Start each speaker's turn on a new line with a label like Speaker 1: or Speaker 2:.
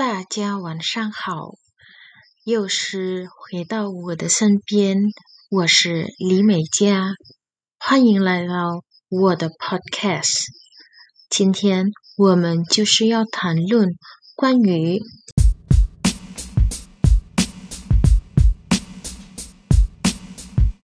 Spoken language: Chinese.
Speaker 1: 大家晚上好。又是回到我的身边我是李美佳欢迎来到我的 podcast 今天我们就是要谈论关于